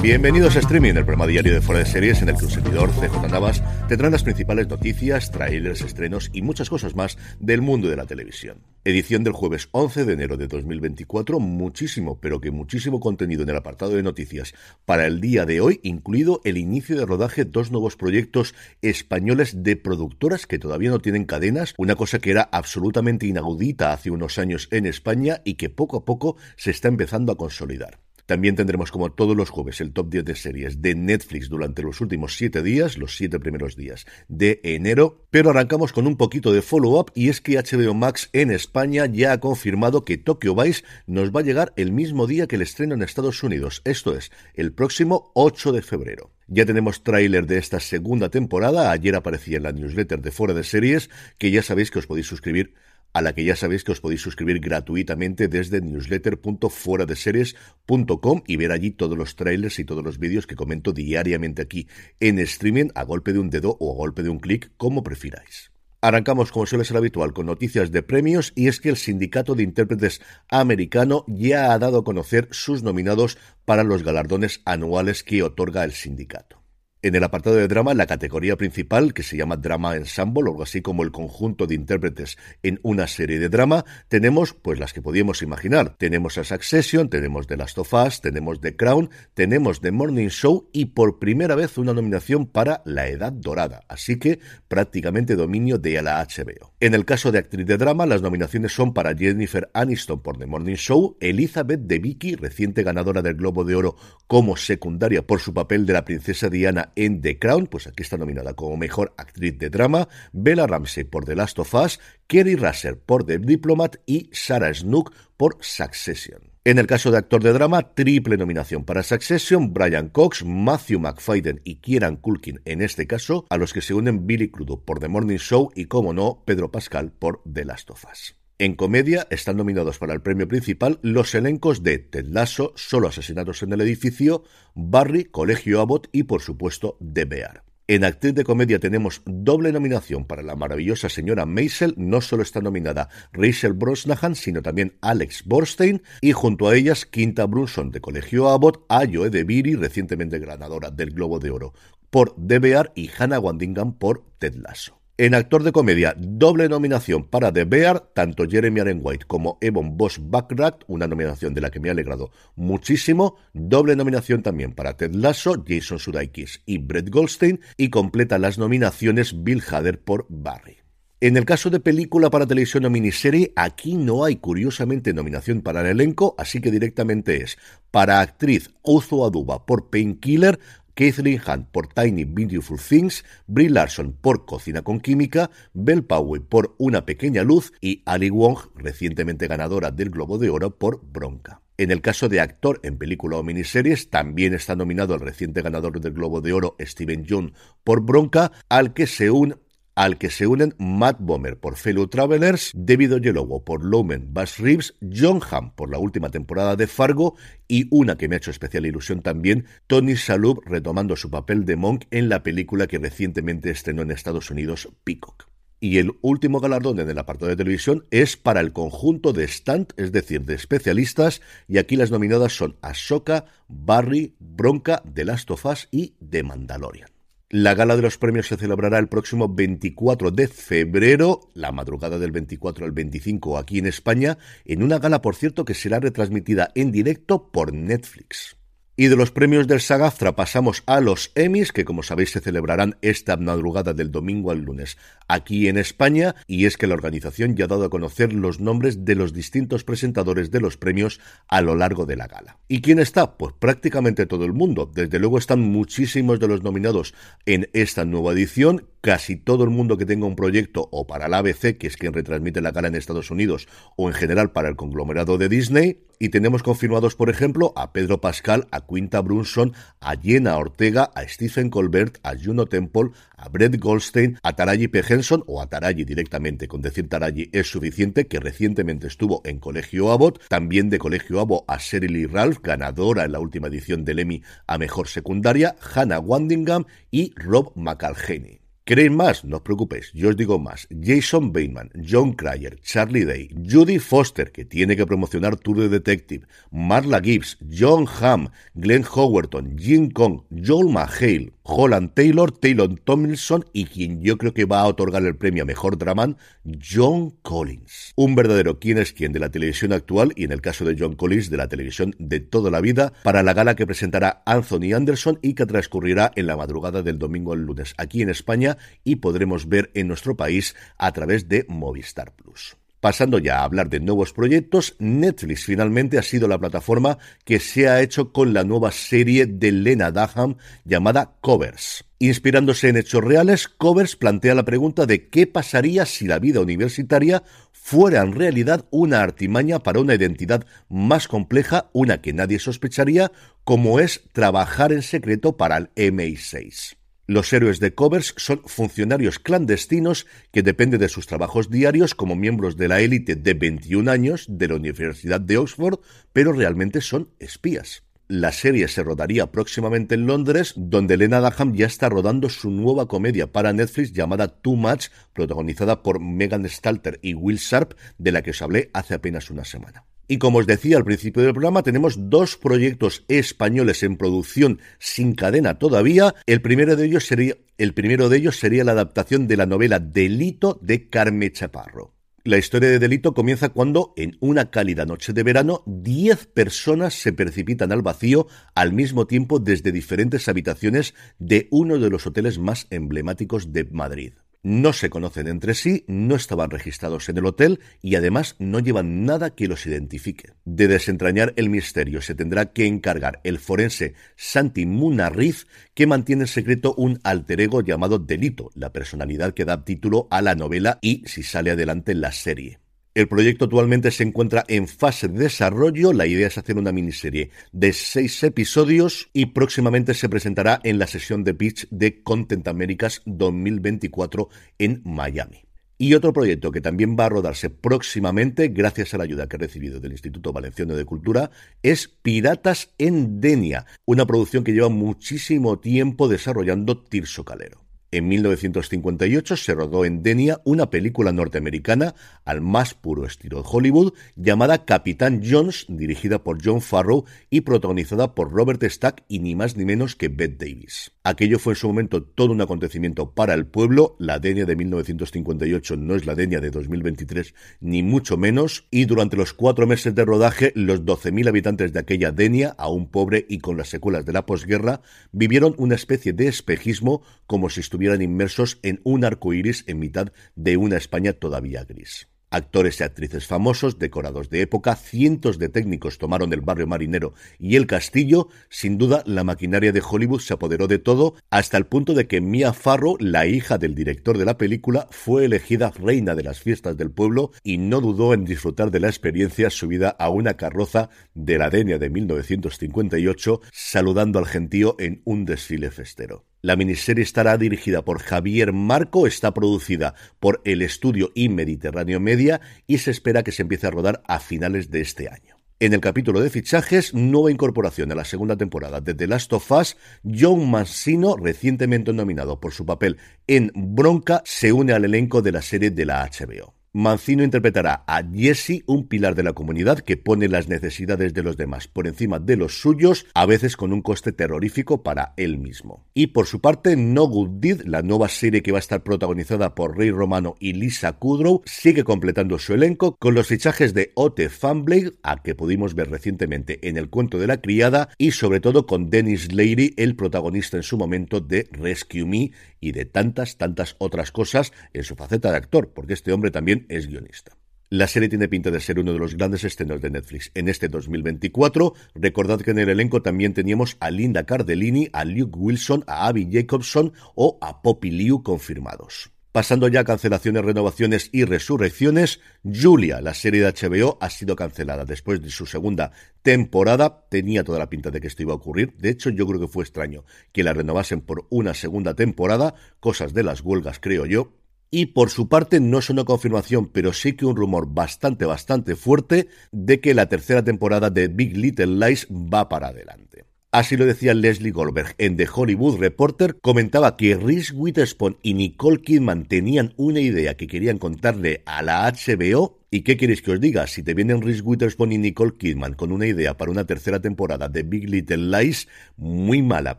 Bienvenidos a Streaming, el programa diario de Fuera de Series en el que un servidor, CJ Navas, tendrán las principales noticias, trailers, estrenos y muchas cosas más del mundo de la televisión. Edición del jueves 11 de enero de 2024, muchísimo, pero que muchísimo contenido en el apartado de noticias para el día de hoy, incluido el inicio de rodaje dos nuevos proyectos españoles de productoras que todavía no tienen cadenas, una cosa que era absolutamente inaudita hace unos años en España y que poco a poco se está empezando a consolidar. También tendremos como todos los jueves el top 10 de series de Netflix durante los últimos 7 días, los 7 primeros días de enero, pero arrancamos con un poquito de follow-up y es que HBO Max en España ya ha confirmado que Tokyo Vice nos va a llegar el mismo día que el estreno en Estados Unidos, esto es, el próximo 8 de febrero. Ya tenemos tráiler de esta segunda temporada, ayer aparecía en la newsletter de Fuera de Series, que ya sabéis que os podéis suscribir a la que ya sabéis que os podéis suscribir gratuitamente desde newsletter.fueradeseries.com y ver allí todos los trailers y todos los vídeos que comento diariamente aquí en streaming a golpe de un dedo o a golpe de un clic, como prefiráis. Arrancamos, como suele ser habitual, con noticias de premios y es que el Sindicato de Intérpretes Americano ya ha dado a conocer sus nominados para los galardones anuales que otorga el sindicato. En el apartado de drama, la categoría principal, que se llama Drama Ensemble, o algo así como el conjunto de intérpretes en una serie de drama, tenemos pues las que podíamos imaginar. Tenemos a Succession, tenemos The Last of Us, tenemos The Crown, tenemos The Morning Show y por primera vez una nominación para La Edad Dorada, así que prácticamente dominio de la HBO. En el caso de actriz de drama, las nominaciones son para Jennifer Aniston por The Morning Show, Elizabeth de Vicky, reciente ganadora del Globo de Oro como secundaria por su papel de la princesa Diana en The Crown, pues aquí está nominada como mejor actriz de drama, Bella Ramsey por The Last of Us, Kerry Russell por The Diplomat y Sarah Snook por Succession. En el caso de actor de drama, triple nominación para Succession, Brian Cox, Matthew McFadden y Kieran Culkin en este caso, a los que se unen Billy Crudup por The Morning Show y, como no, Pedro Pascal por The Last of Us. En comedia están nominados para el premio principal los elencos de Ted Lasso, Solo asesinatos en el edificio, Barry, Colegio Abbott y por supuesto The Bear. En actriz de comedia tenemos doble nominación para la maravillosa señora Maisel. No solo está nominada Rachel Brosnahan, sino también Alex Borstein. Y junto a ellas, Quinta Brunson de Colegio Abbott, Ayo de Biri, recientemente ganadora del Globo de Oro por Bear y Hannah Wandingham por Ted Lasso. En actor de comedia, doble nominación para The Bear, tanto Jeremy Allen White como Evan Bosch Backrack, una nominación de la que me ha alegrado muchísimo. Doble nominación también para Ted Lasso, Jason Sudeikis y Brett Goldstein, y completa las nominaciones Bill Hader por Barry. En el caso de película para televisión o miniserie, aquí no hay curiosamente nominación para el elenco, así que directamente es para actriz Ozo Aduba por Painkiller, Kathleen Hunt por Tiny Beautiful Things, Brie Larson por Cocina con Química, Belle Powell por Una Pequeña Luz y Ali Wong, recientemente ganadora del Globo de Oro por Bronca. En el caso de actor en película o miniseries, también está nominado el reciente ganador del Globo de Oro, Steven Yeun, por Bronca, al que se une al que se unen Matt Bomer por Fellow Travelers, David Oyelowo por Loman Bass Reeves, John Hamm por la última temporada de Fargo y una que me ha hecho especial ilusión también, Tony Shalhoub retomando su papel de Monk en la película que recientemente estrenó en Estados Unidos, Peacock. Y el último galardón en el apartado de televisión es para el conjunto de stand, es decir, de especialistas, y aquí las nominadas son Ahsoka, Barry, Bronca, The Last of Us y The Mandalorian. La gala de los premios se celebrará el próximo 24 de febrero, la madrugada del 24 al 25 aquí en España, en una gala, por cierto, que será retransmitida en directo por Netflix. Y de los premios del Sagaftra pasamos a los Emmys, que como sabéis se celebrarán esta madrugada del domingo al lunes aquí en España, y es que la organización ya ha dado a conocer los nombres de los distintos presentadores de los premios a lo largo de la gala. ¿Y quién está? Pues prácticamente todo el mundo. Desde luego están muchísimos de los nominados en esta nueva edición, casi todo el mundo que tenga un proyecto o para la ABC, que es quien retransmite la gala en Estados Unidos, o en general para el conglomerado de Disney, y tenemos confirmados, por ejemplo, a Pedro Pascal, a Quinta Brunson, a Jenna Ortega, a Stephen Colbert, a Juno Temple, a Brett Goldstein, a Taraji P. Henson, o a Taraji directamente, con decir Taraji es suficiente, que recientemente estuvo en Colegio Abbott, también de Colegio Abbott a Sheryl Lee Ralph, ganadora en la última edición del Emmy a Mejor Secundaria, Hannah Wandingham y Rob McAlhaney. ¿Queréis más? No os preocupéis, yo os digo más. Jason Bateman, John Cryer, Charlie Day, Judy Foster, que tiene que promocionar Tour Detective, Marla Gibbs, John Hamm, Glenn Howerton, Jim Kong, Joel McHale, Holland Taylor, Taylor Tomlinson y quien yo creo que va a otorgar el premio a Mejor Draman, John Collins. Un verdadero quién es quién de la televisión actual y en el caso de John Collins de la televisión de toda la vida para la gala que presentará Anthony Anderson y que transcurrirá en la madrugada del domingo al lunes aquí en España y podremos ver en nuestro país a través de Movistar Plus. Pasando ya a hablar de nuevos proyectos, Netflix finalmente ha sido la plataforma que se ha hecho con la nueva serie de Lena Dunham llamada Covers. Inspirándose en hechos reales, Covers plantea la pregunta de qué pasaría si la vida universitaria fuera en realidad una artimaña para una identidad más compleja, una que nadie sospecharía, como es trabajar en secreto para el MI6. Los héroes de Covers son funcionarios clandestinos que dependen de sus trabajos diarios como miembros de la élite de 21 años de la Universidad de Oxford, pero realmente son espías. La serie se rodaría próximamente en Londres, donde Lena Dunham ya está rodando su nueva comedia para Netflix llamada Too Much, protagonizada por Megan Stalter y Will Sharp, de la que os hablé hace apenas una semana. Y como os decía al principio del programa, tenemos dos proyectos españoles en producción sin cadena todavía. El primero de ellos sería, el primero de ellos sería la adaptación de la novela Delito de Carme Chaparro. La historia de Delito comienza cuando, en una cálida noche de verano, diez personas se precipitan al vacío al mismo tiempo desde diferentes habitaciones de uno de los hoteles más emblemáticos de Madrid no se conocen entre sí, no estaban registrados en el hotel y además no llevan nada que los identifique. De desentrañar el misterio se tendrá que encargar el forense Santi Munarriz, que mantiene en secreto un alter ego llamado Delito, la personalidad que da título a la novela y, si sale adelante, la serie. El proyecto actualmente se encuentra en fase de desarrollo. La idea es hacer una miniserie de seis episodios y próximamente se presentará en la sesión de pitch de Content Americas 2024 en Miami. Y otro proyecto que también va a rodarse próximamente, gracias a la ayuda que ha recibido del Instituto Valenciano de Cultura, es Piratas en Denia, una producción que lleva muchísimo tiempo desarrollando Tirso Calero. En 1958 se rodó en Denia una película norteamericana al más puro estilo de Hollywood llamada Capitán Jones, dirigida por John Farrow y protagonizada por Robert Stack y ni más ni menos que Bette Davis. Aquello fue en su momento todo un acontecimiento para el pueblo, la Denia de 1958 no es la Denia de 2023 ni mucho menos, y durante los cuatro meses de rodaje los 12.000 habitantes de aquella Denia, aún pobre y con las secuelas de la posguerra, vivieron una especie de espejismo como si estuvieran inmersos en un arco iris en mitad de una España todavía gris. Actores y actrices famosos, decorados de época, cientos de técnicos tomaron el barrio marinero y el castillo. Sin duda, la maquinaria de Hollywood se apoderó de todo, hasta el punto de que Mia Farrow, la hija del director de la película, fue elegida reina de las fiestas del pueblo y no dudó en disfrutar de la experiencia subida a una carroza de la Denia de 1958, saludando al gentío en un desfile festero. La miniserie estará dirigida por Javier Marco, está producida por el estudio y Mediterráneo Media y se espera que se empiece a rodar a finales de este año. En el capítulo de fichajes, nueva incorporación a la segunda temporada de The Last of Us, John Mancino, recientemente nominado por su papel en Bronca, se une al elenco de la serie de la HBO. Mancino interpretará a Jesse, un pilar de la comunidad que pone las necesidades de los demás por encima de los suyos, a veces con un coste terrorífico para él mismo. Y por su parte, No Good Deed, la nueva serie que va a estar protagonizada por Rey Romano y Lisa Kudrow, sigue completando su elenco con los fichajes de Ote Fanblade, a que pudimos ver recientemente en El cuento de la criada, y sobre todo con Dennis Leary, el protagonista en su momento de Rescue Me y de tantas, tantas otras cosas en su faceta de actor, porque este hombre también es guionista. La serie tiene pinta de ser uno de los grandes estrenos de Netflix en este 2024. Recordad que en el elenco también teníamos a Linda Cardellini, a Luke Wilson, a Abby Jacobson o a Poppy Liu confirmados. Pasando ya a cancelaciones, renovaciones y resurrecciones, Julia, la serie de HBO, ha sido cancelada después de su segunda temporada. Tenía toda la pinta de que esto iba a ocurrir. De hecho, yo creo que fue extraño que la renovasen por una segunda temporada. Cosas de las huelgas, creo yo. Y por su parte no es una confirmación, pero sí que un rumor bastante, bastante fuerte de que la tercera temporada de Big Little Lies va para adelante. Así lo decía Leslie Goldberg en The Hollywood Reporter, comentaba que Reese Witherspoon y Nicole Kidman tenían una idea que querían contarle a la HBO ¿Y qué queréis que os diga? Si te vienen Reese Witherspoon y Nicole Kidman con una idea para una tercera temporada de Big Little Lies, muy mala,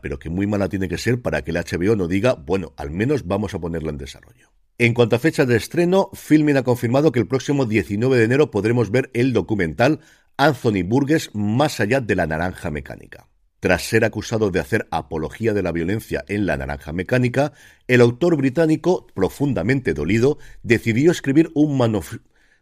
pero que muy mala tiene que ser para que el HBO no diga, bueno, al menos vamos a ponerla en desarrollo. En cuanto a fecha de estreno, Filmin ha confirmado que el próximo 19 de enero podremos ver el documental Anthony Burgess más allá de la naranja mecánica. Tras ser acusado de hacer apología de la violencia en la naranja mecánica, el autor británico, profundamente dolido, decidió escribir un,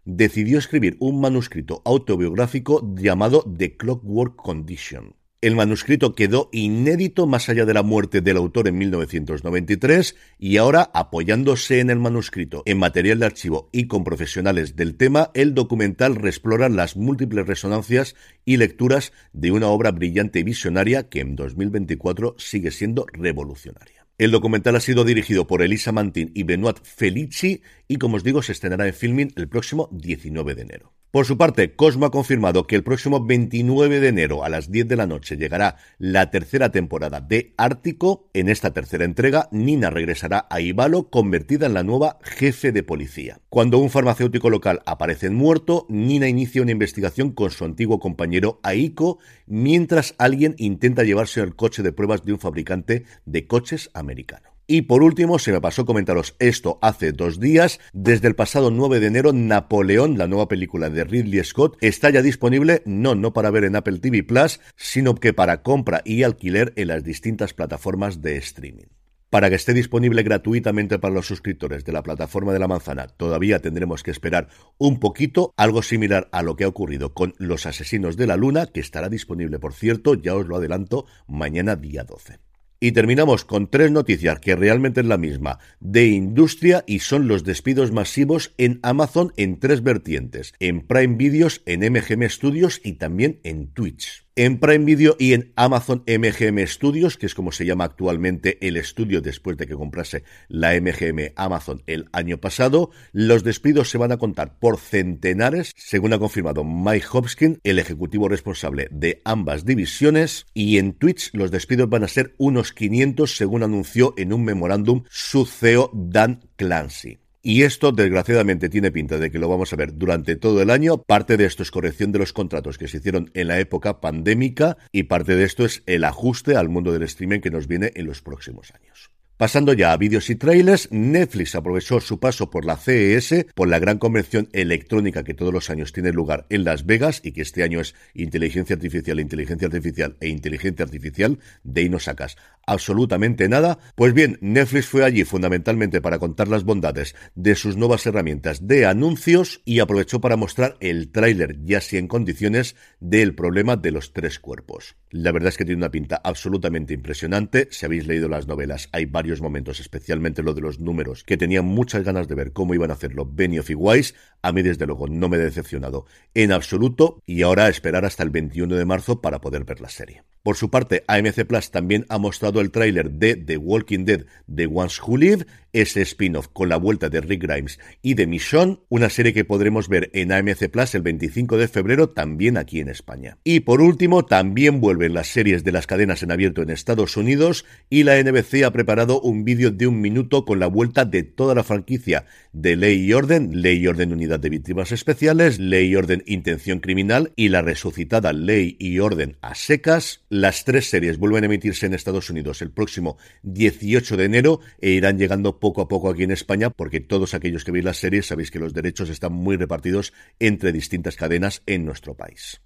decidió escribir un manuscrito autobiográfico llamado The Clockwork Condition. El manuscrito quedó inédito más allá de la muerte del autor en 1993 y ahora, apoyándose en el manuscrito, en material de archivo y con profesionales del tema, el documental reexplora las múltiples resonancias y lecturas de una obra brillante y visionaria que en 2024 sigue siendo revolucionaria. El documental ha sido dirigido por Elisa Mantin y Benoit Felici y, como os digo, se estrenará en filming el próximo 19 de enero. Por su parte, Cosmo ha confirmado que el próximo 29 de enero a las 10 de la noche llegará la tercera temporada de Ártico. En esta tercera entrega, Nina regresará a Ibalo convertida en la nueva jefe de policía. Cuando un farmacéutico local aparece muerto, Nina inicia una investigación con su antiguo compañero Aiko, mientras alguien intenta llevarse el coche de pruebas de un fabricante de coches americano. Y por último, se me pasó comentaros esto hace dos días. Desde el pasado 9 de enero, Napoleón, la nueva película de Ridley Scott, está ya disponible, no, no para ver en Apple TV Plus, sino que para compra y alquiler en las distintas plataformas de streaming. Para que esté disponible gratuitamente para los suscriptores de la plataforma de la manzana, todavía tendremos que esperar un poquito, algo similar a lo que ha ocurrido con Los Asesinos de la Luna, que estará disponible, por cierto, ya os lo adelanto, mañana día 12. Y terminamos con tres noticias que realmente es la misma, de industria y son los despidos masivos en Amazon en tres vertientes, en Prime Videos, en MGM Studios y también en Twitch en Prime Video y en Amazon MGM Studios, que es como se llama actualmente el estudio después de que comprase la MGM Amazon el año pasado. Los despidos se van a contar por centenares, según ha confirmado Mike Hopkins, el ejecutivo responsable de ambas divisiones. Y en Twitch los despidos van a ser unos 500, según anunció en un memorándum su CEO Dan Clancy. Y esto, desgraciadamente, tiene pinta de que lo vamos a ver durante todo el año. Parte de esto es corrección de los contratos que se hicieron en la época pandémica y parte de esto es el ajuste al mundo del streaming que nos viene en los próximos años. Pasando ya a vídeos y trailers, Netflix aprovechó su paso por la CES, por la gran convención electrónica que todos los años tiene lugar en Las Vegas y que este año es inteligencia artificial, inteligencia artificial e inteligencia artificial, de ahí sacas absolutamente nada. Pues bien, Netflix fue allí fundamentalmente para contar las bondades de sus nuevas herramientas de anuncios y aprovechó para mostrar el tráiler, ya así en condiciones, del problema de los tres cuerpos. La verdad es que tiene una pinta absolutamente impresionante. Si habéis leído las novelas, hay varios momentos, especialmente lo de los números, que tenía muchas ganas de ver cómo iban a hacerlo Benioff y Wise. A mí, desde luego, no me he decepcionado en absoluto y ahora esperar hasta el 21 de marzo para poder ver la serie. Por su parte, AMC Plus también ha mostrado el tráiler de The Walking Dead The Ones Who Live ese spin-off con la vuelta de Rick Grimes y de Michonne, una serie que podremos ver en AMC Plus el 25 de febrero también aquí en España. Y por último, también vuelven las series de las cadenas en abierto en Estados Unidos y la NBC ha preparado un vídeo de un minuto con la vuelta de toda la franquicia de Ley y Orden, Ley y Orden Unidad de Víctimas Especiales, Ley y Orden Intención Criminal y la resucitada Ley y Orden a secas. Las tres series vuelven a emitirse en Estados Unidos el próximo 18 de enero e irán llegando poco a poco aquí en España porque todos aquellos que veis las series sabéis que los derechos están muy repartidos entre distintas cadenas en nuestro país.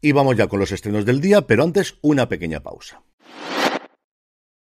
Y vamos ya con los estrenos del día, pero antes una pequeña pausa.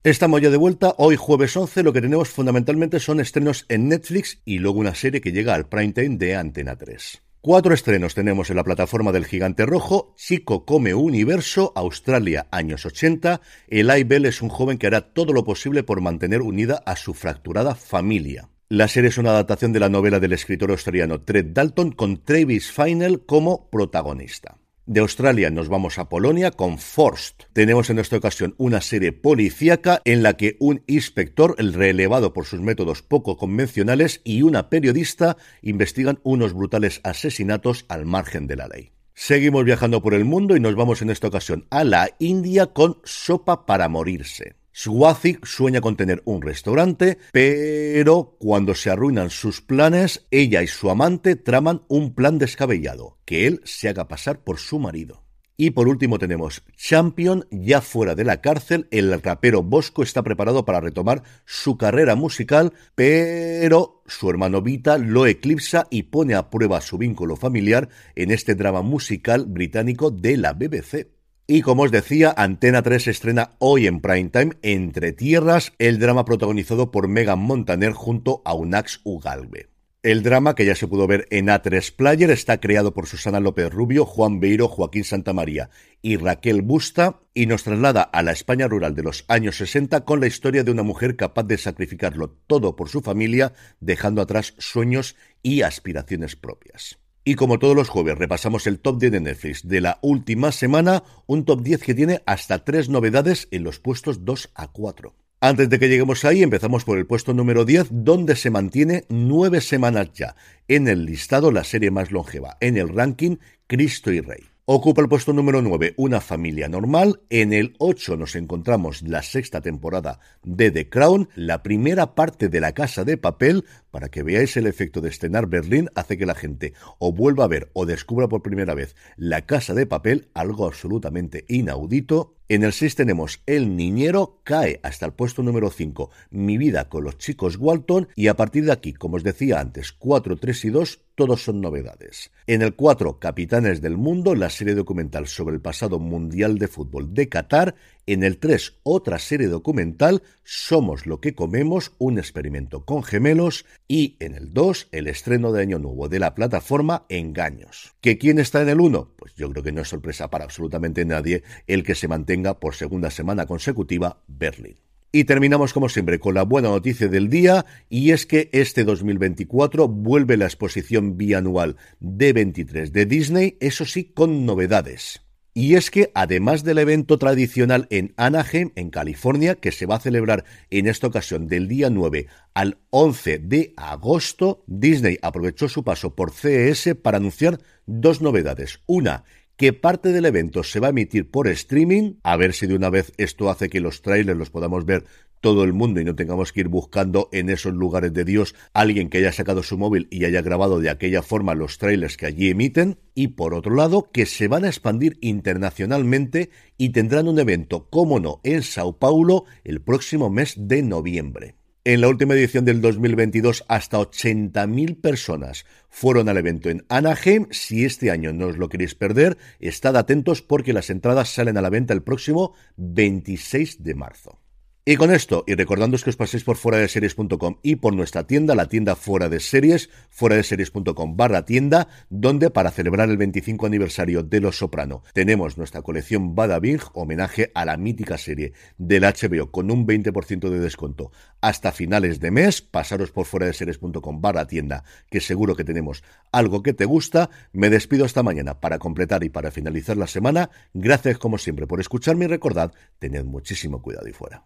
Estamos ya de vuelta. Hoy, jueves 11, lo que tenemos fundamentalmente son estrenos en Netflix y luego una serie que llega al prime time de Antena 3. Cuatro estrenos tenemos en la plataforma del Gigante Rojo. Chico come universo, Australia, años 80. Eli Bell es un joven que hará todo lo posible por mantener unida a su fracturada familia. La serie es una adaptación de la novela del escritor australiano Trent Dalton con Travis Finnell como protagonista. De Australia nos vamos a Polonia con Forst. Tenemos en esta ocasión una serie policíaca en la que un inspector, el relevado por sus métodos poco convencionales, y una periodista investigan unos brutales asesinatos al margen de la ley. Seguimos viajando por el mundo y nos vamos en esta ocasión a la India con Sopa para morirse. Swazik sueña con tener un restaurante, pero cuando se arruinan sus planes, ella y su amante traman un plan descabellado, que él se haga pasar por su marido. Y por último tenemos Champion, ya fuera de la cárcel, el rapero Bosco está preparado para retomar su carrera musical, pero su hermano Vita lo eclipsa y pone a prueba su vínculo familiar en este drama musical británico de la BBC. Y como os decía, Antena 3 estrena hoy en prime time Entre Tierras, el drama protagonizado por Megan Montaner junto a Unax Ugalbe. El drama, que ya se pudo ver en A3 Player, está creado por Susana López Rubio, Juan Beiro, Joaquín Santamaría y Raquel Busta y nos traslada a la España rural de los años 60 con la historia de una mujer capaz de sacrificarlo todo por su familia, dejando atrás sueños y aspiraciones propias. Y como todos los jueves repasamos el top 10 de Netflix de la última semana, un top 10 que tiene hasta tres novedades en los puestos 2 a 4. Antes de que lleguemos ahí, empezamos por el puesto número 10, donde se mantiene nueve semanas ya en el listado la serie más longeva en el ranking Cristo y Rey. Ocupa el puesto número 9 Una familia normal. En el 8 nos encontramos la sexta temporada de The Crown, la primera parte de La Casa de Papel. Para que veáis el efecto de estrenar Berlín, hace que la gente o vuelva a ver o descubra por primera vez La Casa de Papel, algo absolutamente inaudito. En el 6 tenemos El Niñero, cae hasta el puesto número 5, Mi vida con los chicos Walton, y a partir de aquí, como os decía antes, 4, 3 y 2, todos son novedades. En el 4, Capitanes del Mundo, la serie documental sobre el pasado Mundial de Fútbol de Qatar, en el 3, otra serie documental, Somos lo que comemos, un experimento con gemelos. Y en el 2, el estreno de Año Nuevo de la plataforma Engaños. ¿Que quién está en el 1? Pues yo creo que no es sorpresa para absolutamente nadie el que se mantenga por segunda semana consecutiva Berlín. Y terminamos como siempre con la buena noticia del día y es que este 2024 vuelve la exposición bianual D23 de Disney, eso sí con novedades. Y es que, además del evento tradicional en Anaheim, en California, que se va a celebrar en esta ocasión del día 9 al 11 de agosto, Disney aprovechó su paso por CES para anunciar dos novedades. Una, que parte del evento se va a emitir por streaming, a ver si de una vez esto hace que los trailers los podamos ver todo el mundo y no tengamos que ir buscando en esos lugares de Dios alguien que haya sacado su móvil y haya grabado de aquella forma los trailers que allí emiten y por otro lado que se van a expandir internacionalmente y tendrán un evento, como no, en Sao Paulo el próximo mes de noviembre. En la última edición del 2022, hasta 80.000 personas fueron al evento en Anaheim. Si este año no os lo queréis perder, estad atentos porque las entradas salen a la venta el próximo 26 de marzo. Y con esto, y recordándoos que os paséis por fuera de series.com y por nuestra tienda, la tienda fuera de series, fuera de series.com barra tienda, donde para celebrar el 25 aniversario de Los Soprano tenemos nuestra colección Bada Bing, homenaje a la mítica serie del HBO con un 20% de descuento hasta finales de mes. Pasaros por fuera de series.com barra tienda, que seguro que tenemos algo que te gusta. Me despido hasta mañana para completar y para finalizar la semana. Gracias como siempre por escucharme y recordad, tened muchísimo cuidado y fuera.